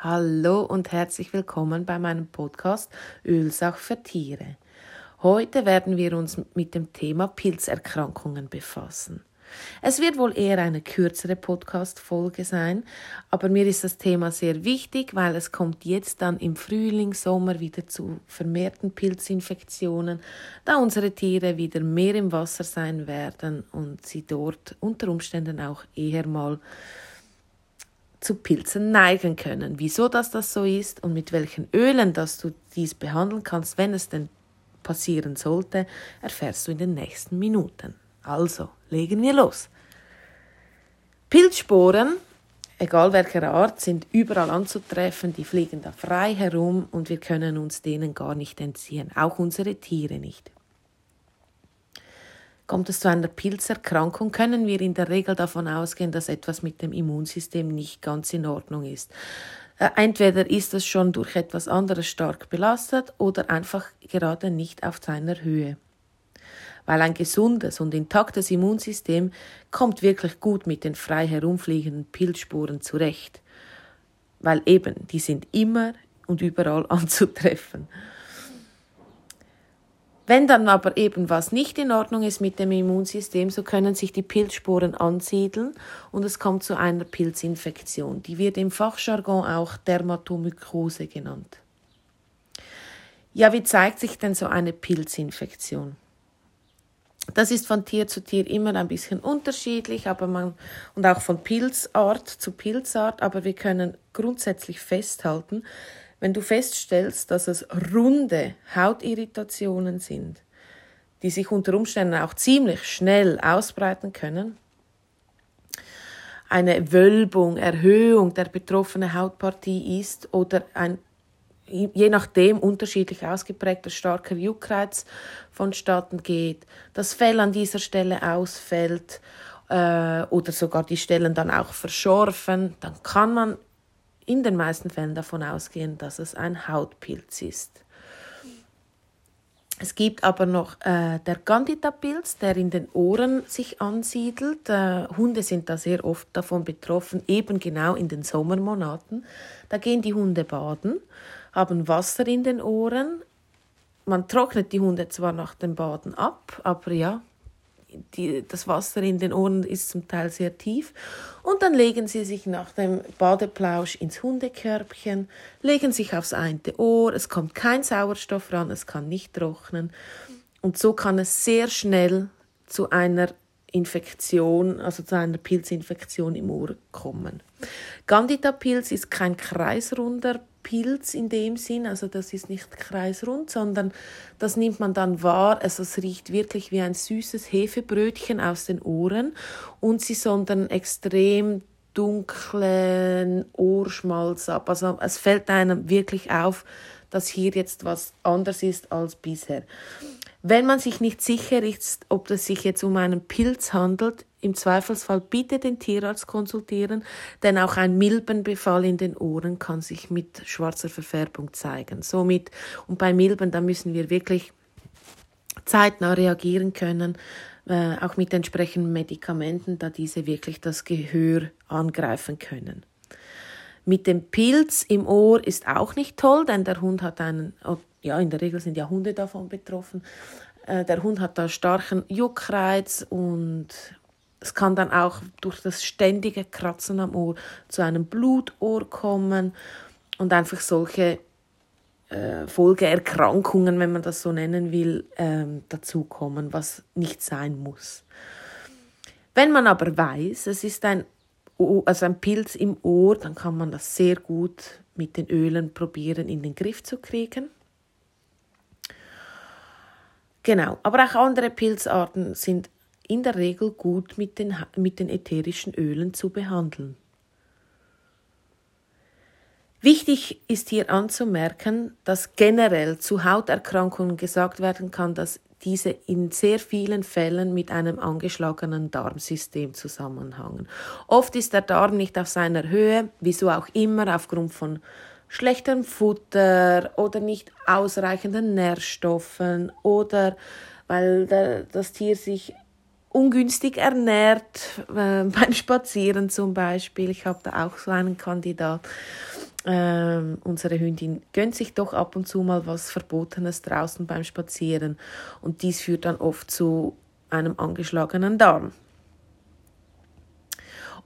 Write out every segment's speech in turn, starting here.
Hallo und herzlich willkommen bei meinem Podcast Ölsach für Tiere. Heute werden wir uns mit dem Thema Pilzerkrankungen befassen. Es wird wohl eher eine kürzere Podcast-Folge sein, aber mir ist das Thema sehr wichtig, weil es kommt jetzt dann im Frühling, Sommer wieder zu vermehrten Pilzinfektionen, da unsere Tiere wieder mehr im Wasser sein werden und sie dort unter Umständen auch eher mal zu Pilzen neigen können. Wieso dass das so ist und mit welchen Ölen, dass du dies behandeln kannst, wenn es denn passieren sollte, erfährst du in den nächsten Minuten. Also, legen wir los. Pilzsporen, egal welcher Art, sind überall anzutreffen, die fliegen da frei herum und wir können uns denen gar nicht entziehen, auch unsere Tiere nicht. Kommt es zu einer Pilzerkrankung, können wir in der Regel davon ausgehen, dass etwas mit dem Immunsystem nicht ganz in Ordnung ist. Äh, entweder ist es schon durch etwas anderes stark belastet oder einfach gerade nicht auf seiner Höhe. Weil ein gesundes und intaktes Immunsystem kommt wirklich gut mit den frei herumfliegenden Pilzsporen zurecht. Weil eben, die sind immer und überall anzutreffen. Wenn dann aber eben was nicht in Ordnung ist mit dem Immunsystem, so können sich die Pilzsporen ansiedeln und es kommt zu einer Pilzinfektion. Die wird im Fachjargon auch Dermatomykose genannt. Ja, wie zeigt sich denn so eine Pilzinfektion? Das ist von Tier zu Tier immer ein bisschen unterschiedlich, aber man und auch von Pilzart zu Pilzart, aber wir können grundsätzlich festhalten, wenn du feststellst, dass es runde Hautirritationen sind, die sich unter Umständen auch ziemlich schnell ausbreiten können, eine Wölbung, Erhöhung der betroffenen Hautpartie ist oder ein je nachdem unterschiedlich ausgeprägter starker Juckreiz vonstatten geht, das Fell an dieser Stelle ausfällt äh, oder sogar die Stellen dann auch verschorfen, dann kann man in den meisten Fällen davon ausgehen, dass es ein Hautpilz ist. Es gibt aber noch äh, der Candida-Pilz, der in den Ohren sich ansiedelt. Äh, Hunde sind da sehr oft davon betroffen, eben genau in den Sommermonaten. Da gehen die Hunde baden, haben Wasser in den Ohren. Man trocknet die Hunde zwar nach dem Baden ab, aber ja, die, das Wasser in den Ohren ist zum Teil sehr tief. Und dann legen sie sich nach dem Badeplausch ins Hundekörbchen, legen sich aufs eine Ohr, es kommt kein Sauerstoff ran, es kann nicht trocknen. Und so kann es sehr schnell zu einer Infektion, also zu einer Pilzinfektion im Ohr kommen. Candida-Pilz ist kein kreisrunder Pilz in dem Sinn, also das ist nicht kreisrund, sondern das nimmt man dann wahr, also es riecht wirklich wie ein süßes Hefebrötchen aus den Ohren und sie sondern extrem dunklen Ohrschmalz ab. Also es fällt einem wirklich auf, dass hier jetzt was anders ist als bisher. Wenn man sich nicht sicher ist, ob es sich jetzt um einen Pilz handelt, im Zweifelsfall bitte den Tierarzt konsultieren, denn auch ein Milbenbefall in den Ohren kann sich mit schwarzer Verfärbung zeigen. Somit, und bei Milben, da müssen wir wirklich zeitnah reagieren können, äh, auch mit entsprechenden Medikamenten, da diese wirklich das Gehör angreifen können. Mit dem Pilz im Ohr ist auch nicht toll, denn der Hund hat einen, ja, in der Regel sind ja Hunde davon betroffen. Äh, der Hund hat da starken Juckreiz und es kann dann auch durch das ständige Kratzen am Ohr zu einem Blutohr kommen und einfach solche äh, Folgeerkrankungen, wenn man das so nennen will, ähm, dazukommen, was nicht sein muss. Wenn man aber weiß, es ist ein, also ein Pilz im Ohr, dann kann man das sehr gut mit den Ölen probieren in den Griff zu kriegen. Genau, aber auch andere Pilzarten sind in der Regel gut mit den, mit den ätherischen Ölen zu behandeln. Wichtig ist hier anzumerken, dass generell zu Hauterkrankungen gesagt werden kann, dass diese in sehr vielen Fällen mit einem angeschlagenen Darmsystem zusammenhängen. Oft ist der Darm nicht auf seiner Höhe, wieso auch immer, aufgrund von schlechtem Futter oder nicht ausreichenden Nährstoffen oder weil das Tier sich ungünstig ernährt, äh, beim Spazieren zum Beispiel. Ich habe da auch so einen Kandidat. ähm, unsere Hündin gönnt sich doch ab und zu mal was Verbotenes draußen beim Spazieren und dies führt dann oft zu einem angeschlagenen Darm.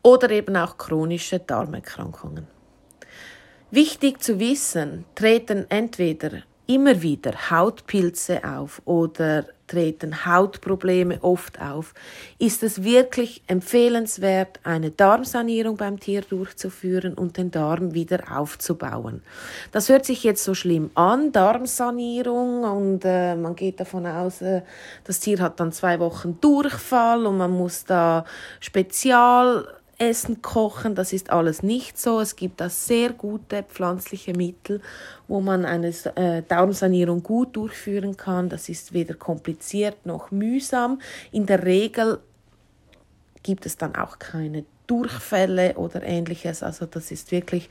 Oder eben auch chronische Darmerkrankungen. Wichtig zu wissen, treten entweder immer wieder Hautpilze auf oder treten Hautprobleme oft auf, ist es wirklich empfehlenswert, eine Darmsanierung beim Tier durchzuführen und den Darm wieder aufzubauen. Das hört sich jetzt so schlimm an, Darmsanierung, und äh, man geht davon aus, äh, das Tier hat dann zwei Wochen Durchfall und man muss da spezial Essen kochen, das ist alles nicht so. Es gibt da sehr gute pflanzliche Mittel, wo man eine äh, Darmsanierung gut durchführen kann. Das ist weder kompliziert noch mühsam. In der Regel gibt es dann auch keine Durchfälle oder ähnliches. Also das ist wirklich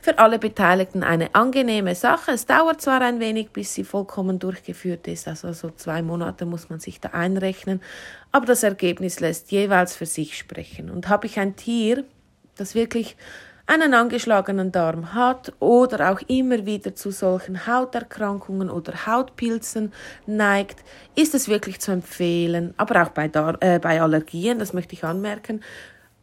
für alle Beteiligten eine angenehme Sache. Es dauert zwar ein wenig, bis sie vollkommen durchgeführt ist, also so zwei Monate muss man sich da einrechnen, aber das Ergebnis lässt jeweils für sich sprechen. Und habe ich ein Tier, das wirklich einen angeschlagenen Darm hat oder auch immer wieder zu solchen Hauterkrankungen oder Hautpilzen neigt, ist es wirklich zu empfehlen, aber auch bei, Dar äh, bei Allergien, das möchte ich anmerken,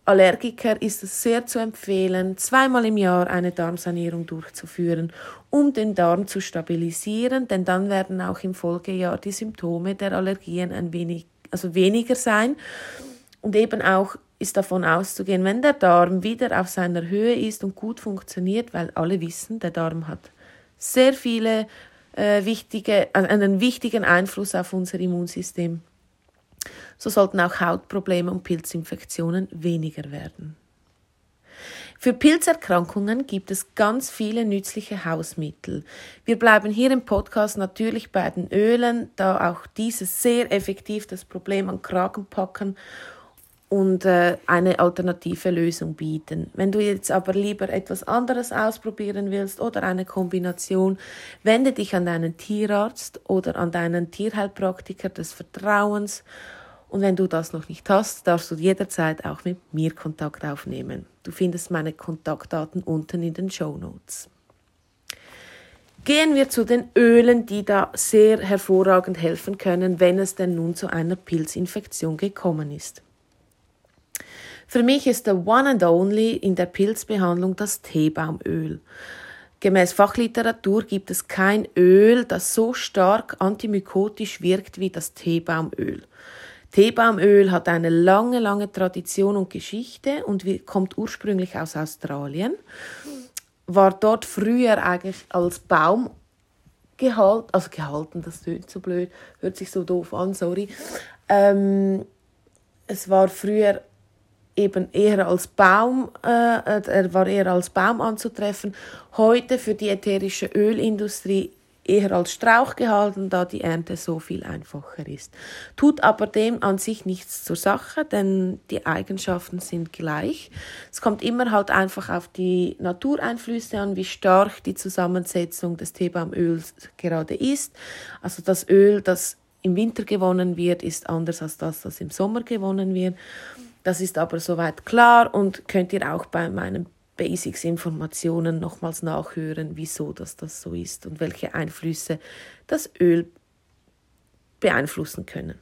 Allergiker ist es sehr zu empfehlen, zweimal im Jahr eine Darmsanierung durchzuführen, um den Darm zu stabilisieren, denn dann werden auch im Folgejahr die Symptome der Allergien ein wenig, also weniger sein. Und eben auch ist davon auszugehen, wenn der Darm wieder auf seiner Höhe ist und gut funktioniert, weil alle wissen, der Darm hat sehr viele äh, wichtige, also einen wichtigen Einfluss auf unser Immunsystem so sollten auch Hautprobleme und Pilzinfektionen weniger werden. Für Pilzerkrankungen gibt es ganz viele nützliche Hausmittel. Wir bleiben hier im Podcast natürlich bei den Ölen, da auch diese sehr effektiv das Problem an Kragen packen und äh, eine alternative Lösung bieten. Wenn du jetzt aber lieber etwas anderes ausprobieren willst oder eine Kombination, wende dich an deinen Tierarzt oder an deinen Tierheilpraktiker des Vertrauens und wenn du das noch nicht hast, darfst du jederzeit auch mit mir Kontakt aufnehmen. Du findest meine Kontaktdaten unten in den Show Notes. Gehen wir zu den Ölen, die da sehr hervorragend helfen können, wenn es denn nun zu einer Pilzinfektion gekommen ist. Für mich ist der One and Only in der Pilzbehandlung das Teebaumöl. Gemäß Fachliteratur gibt es kein Öl, das so stark antimykotisch wirkt wie das Teebaumöl. Teebaumöl hat eine lange, lange Tradition und Geschichte und kommt ursprünglich aus Australien. War dort früher eigentlich als Baum gehalten, also gehalten, das tönt so blöd, hört sich so doof an, sorry. Ähm, es war früher eben eher als Baum, äh, er war eher als Baum anzutreffen. Heute für die ätherische Ölindustrie eher als Strauch gehalten, da die Ernte so viel einfacher ist. Tut aber dem an sich nichts zur Sache, denn die Eigenschaften sind gleich. Es kommt immer halt einfach auf die Natureinflüsse an, wie stark die Zusammensetzung des Teebaumöls gerade ist. Also das Öl, das im Winter gewonnen wird, ist anders als das, das im Sommer gewonnen wird. Das ist aber soweit klar und könnt ihr auch bei meinem Basics-Informationen nochmals nachhören, wieso das, das so ist und welche Einflüsse das Öl beeinflussen können.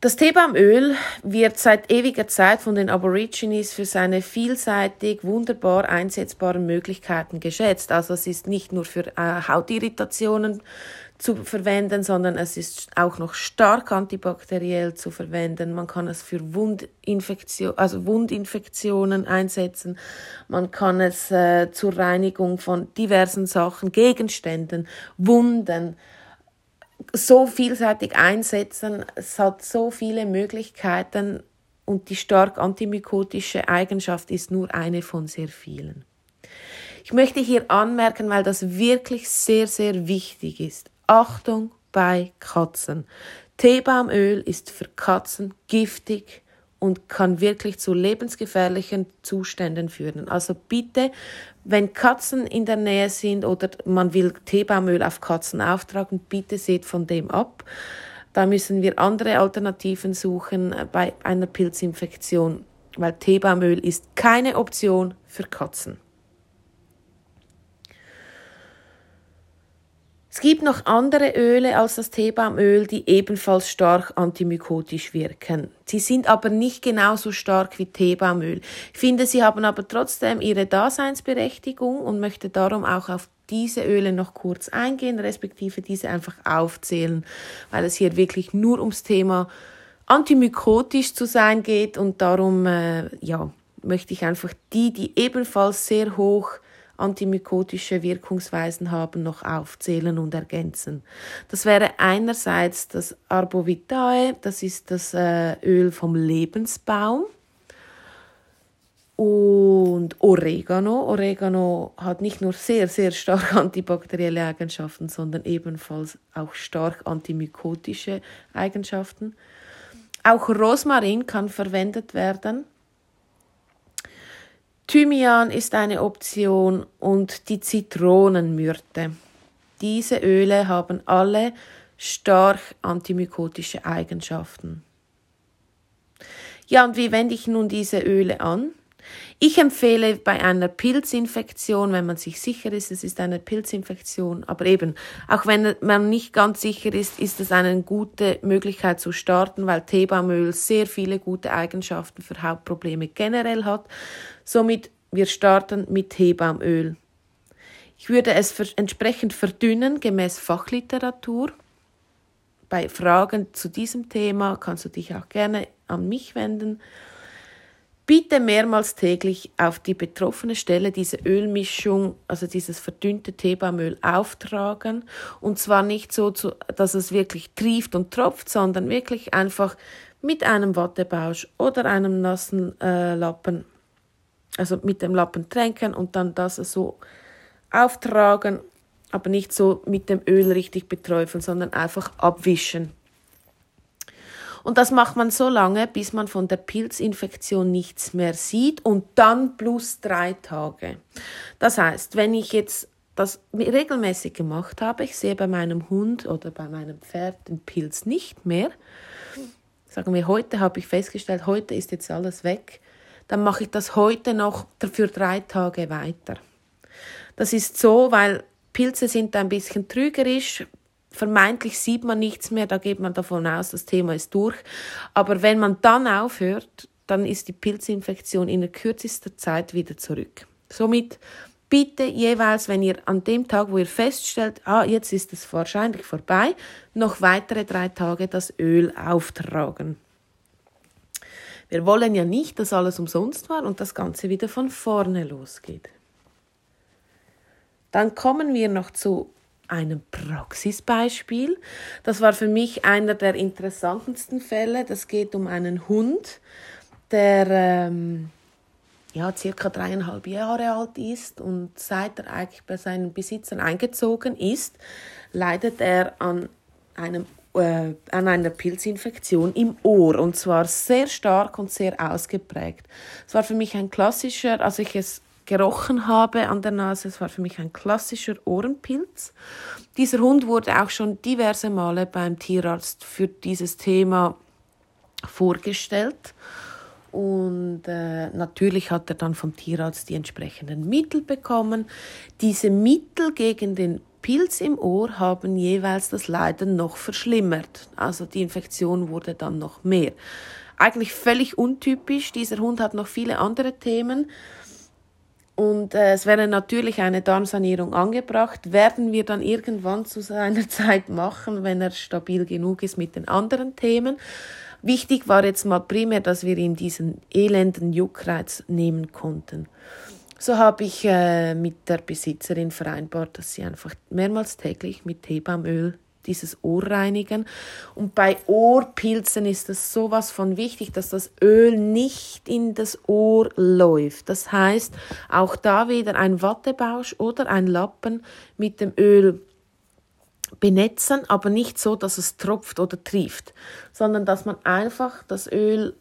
Das Teebaumöl wird seit ewiger Zeit von den Aborigines für seine vielseitig wunderbar einsetzbaren Möglichkeiten geschätzt. Also es ist nicht nur für äh, Hautirritationen zu verwenden, sondern es ist auch noch stark antibakteriell zu verwenden. Man kann es für Wundinfektion, also Wundinfektionen einsetzen. Man kann es äh, zur Reinigung von diversen Sachen, Gegenständen, Wunden so vielseitig einsetzen. Es hat so viele Möglichkeiten und die stark antimykotische Eigenschaft ist nur eine von sehr vielen. Ich möchte hier anmerken, weil das wirklich sehr, sehr wichtig ist. Achtung bei Katzen. Teebaumöl ist für Katzen giftig und kann wirklich zu lebensgefährlichen Zuständen führen. Also bitte, wenn Katzen in der Nähe sind oder man will Teebaumöl auf Katzen auftragen, bitte seht von dem ab. Da müssen wir andere Alternativen suchen bei einer Pilzinfektion weil Teebaumöl ist keine Option für Katzen. Es gibt noch andere Öle als das Teebaumöl, die ebenfalls stark antimykotisch wirken. Sie sind aber nicht genauso stark wie Teebaumöl. Ich finde, sie haben aber trotzdem ihre Daseinsberechtigung und möchte darum auch auf diese Öle noch kurz eingehen, respektive diese einfach aufzählen, weil es hier wirklich nur ums Thema antimykotisch zu sein geht und darum äh, ja, möchte ich einfach die, die ebenfalls sehr hoch antimykotische Wirkungsweisen haben, noch aufzählen und ergänzen. Das wäre einerseits das Arbovitae, das ist das äh, Öl vom Lebensbaum. Und Oregano. Oregano hat nicht nur sehr, sehr stark antibakterielle Eigenschaften, sondern ebenfalls auch stark antimykotische Eigenschaften. Auch Rosmarin kann verwendet werden. Thymian ist eine Option und die Zitronenmyrte. Diese Öle haben alle stark antimykotische Eigenschaften. Ja, und wie wende ich nun diese Öle an? Ich empfehle bei einer Pilzinfektion, wenn man sich sicher ist, es ist eine Pilzinfektion, aber eben, auch wenn man nicht ganz sicher ist, ist es eine gute Möglichkeit zu starten, weil Teebaumöl sehr viele gute Eigenschaften für Hautprobleme generell hat. Somit, wir starten mit Teebaumöl. Ich würde es entsprechend verdünnen, gemäß Fachliteratur. Bei Fragen zu diesem Thema kannst du dich auch gerne an mich wenden bitte mehrmals täglich auf die betroffene Stelle diese Ölmischung, also dieses verdünnte Teebaumöl auftragen. Und zwar nicht so, dass es wirklich trieft und tropft, sondern wirklich einfach mit einem Wattebausch oder einem nassen äh, Lappen, also mit dem Lappen tränken und dann das so auftragen, aber nicht so mit dem Öl richtig beträufeln, sondern einfach abwischen. Und das macht man so lange, bis man von der Pilzinfektion nichts mehr sieht und dann plus drei Tage. Das heißt, wenn ich jetzt das regelmäßig gemacht habe, ich sehe bei meinem Hund oder bei meinem Pferd den Pilz nicht mehr, sagen wir, heute habe ich festgestellt, heute ist jetzt alles weg, dann mache ich das heute noch für drei Tage weiter. Das ist so, weil Pilze sind ein bisschen trügerisch vermeintlich sieht man nichts mehr, da geht man davon aus, das Thema ist durch. Aber wenn man dann aufhört, dann ist die Pilzinfektion in der kürzester Zeit wieder zurück. Somit bitte jeweils, wenn ihr an dem Tag, wo ihr feststellt, ah, jetzt ist es wahrscheinlich vorbei, noch weitere drei Tage das Öl auftragen. Wir wollen ja nicht, dass alles umsonst war und das Ganze wieder von vorne losgeht. Dann kommen wir noch zu einem Praxisbeispiel. Das war für mich einer der interessantesten Fälle. Das geht um einen Hund, der ähm, ja, circa dreieinhalb Jahre alt ist und seit er eigentlich bei seinen Besitzern eingezogen ist, leidet er an einem äh, an einer Pilzinfektion im Ohr und zwar sehr stark und sehr ausgeprägt. Es war für mich ein klassischer, als ich es gerochen habe an der Nase. Es war für mich ein klassischer Ohrenpilz. Dieser Hund wurde auch schon diverse Male beim Tierarzt für dieses Thema vorgestellt. Und äh, natürlich hat er dann vom Tierarzt die entsprechenden Mittel bekommen. Diese Mittel gegen den Pilz im Ohr haben jeweils das Leiden noch verschlimmert. Also die Infektion wurde dann noch mehr. Eigentlich völlig untypisch. Dieser Hund hat noch viele andere Themen. Und äh, es wäre natürlich eine Darmsanierung angebracht, werden wir dann irgendwann zu seiner Zeit machen, wenn er stabil genug ist mit den anderen Themen. Wichtig war jetzt mal primär, dass wir ihm diesen elenden Juckreiz nehmen konnten. So habe ich äh, mit der Besitzerin vereinbart, dass sie einfach mehrmals täglich mit Teebaumöl dieses Ohr reinigen. Und bei Ohrpilzen ist es sowas von wichtig, dass das Öl nicht in das Ohr läuft. Das heißt, auch da wieder ein Wattebausch oder ein Lappen mit dem Öl benetzen, aber nicht so, dass es tropft oder trieft, sondern dass man einfach das Öl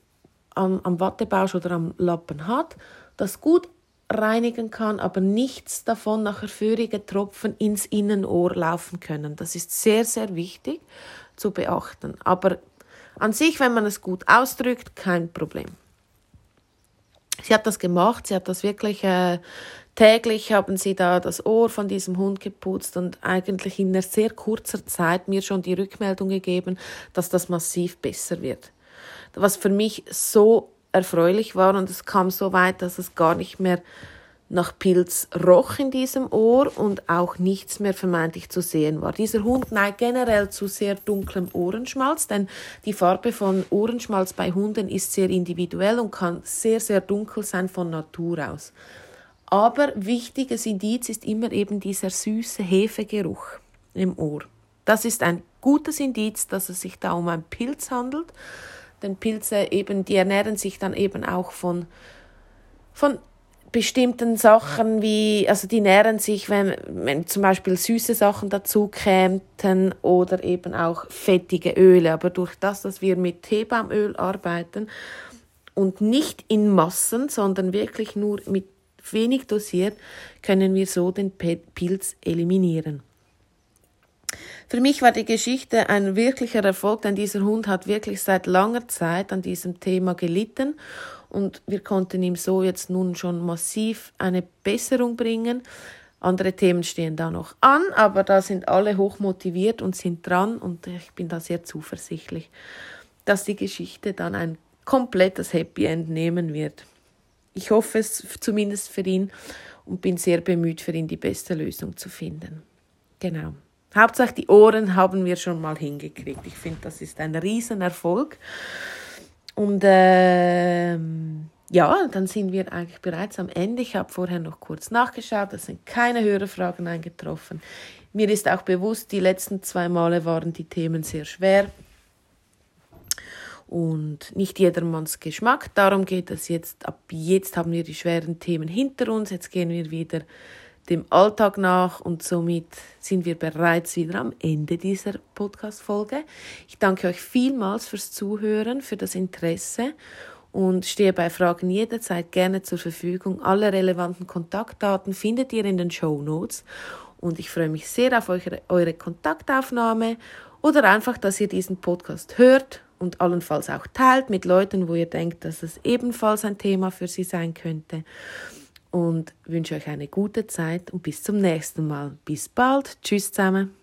am, am Wattebausch oder am Lappen hat, das gut reinigen kann, aber nichts davon nachher feurige Tropfen ins Innenohr laufen können. Das ist sehr, sehr wichtig zu beachten. Aber an sich, wenn man es gut ausdrückt, kein Problem. Sie hat das gemacht, sie hat das wirklich äh, täglich haben sie da das Ohr von diesem Hund geputzt und eigentlich in einer sehr kurzer Zeit mir schon die Rückmeldung gegeben, dass das massiv besser wird. Was für mich so erfreulich war und es kam so weit, dass es gar nicht mehr nach Pilz roch in diesem Ohr und auch nichts mehr vermeintlich zu sehen war. Dieser Hund neigt generell zu sehr dunklem Ohrenschmalz, denn die Farbe von Ohrenschmalz bei Hunden ist sehr individuell und kann sehr, sehr dunkel sein von Natur aus. Aber wichtiges Indiz ist immer eben dieser süße Hefegeruch im Ohr. Das ist ein gutes Indiz, dass es sich da um einen Pilz handelt. Denn Pilze eben, die ernähren sich dann eben auch von, von bestimmten Sachen wie, also die nähren sich, wenn, wenn zum Beispiel süße Sachen dazu kämen oder eben auch fettige Öle. Aber durch das, dass wir mit Teebaumöl arbeiten und nicht in Massen, sondern wirklich nur mit wenig dosiert, können wir so den Pilz eliminieren. Für mich war die Geschichte ein wirklicher Erfolg, denn dieser Hund hat wirklich seit langer Zeit an diesem Thema gelitten und wir konnten ihm so jetzt nun schon massiv eine Besserung bringen. Andere Themen stehen da noch an, aber da sind alle hoch motiviert und sind dran und ich bin da sehr zuversichtlich, dass die Geschichte dann ein komplettes Happy End nehmen wird. Ich hoffe es zumindest für ihn und bin sehr bemüht, für ihn die beste Lösung zu finden. Genau. Hauptsache die Ohren haben wir schon mal hingekriegt. Ich finde, das ist ein Riesenerfolg. Und ähm, ja, dann sind wir eigentlich bereits am Ende. Ich habe vorher noch kurz nachgeschaut, es sind keine Hörerfragen eingetroffen. Mir ist auch bewusst, die letzten zwei Male waren die Themen sehr schwer und nicht jedermanns Geschmack. Darum geht es jetzt. Ab jetzt haben wir die schweren Themen hinter uns. Jetzt gehen wir wieder dem Alltag nach und somit sind wir bereits wieder am Ende dieser Podcast-Folge. Ich danke euch vielmals fürs Zuhören, für das Interesse und stehe bei Fragen jederzeit gerne zur Verfügung. Alle relevanten Kontaktdaten findet ihr in den Show Notes und ich freue mich sehr auf eure, eure Kontaktaufnahme oder einfach, dass ihr diesen Podcast hört und allenfalls auch teilt mit Leuten, wo ihr denkt, dass es ebenfalls ein Thema für sie sein könnte und wünsche euch eine gute Zeit und bis zum nächsten Mal. Bis bald. Tschüss zusammen.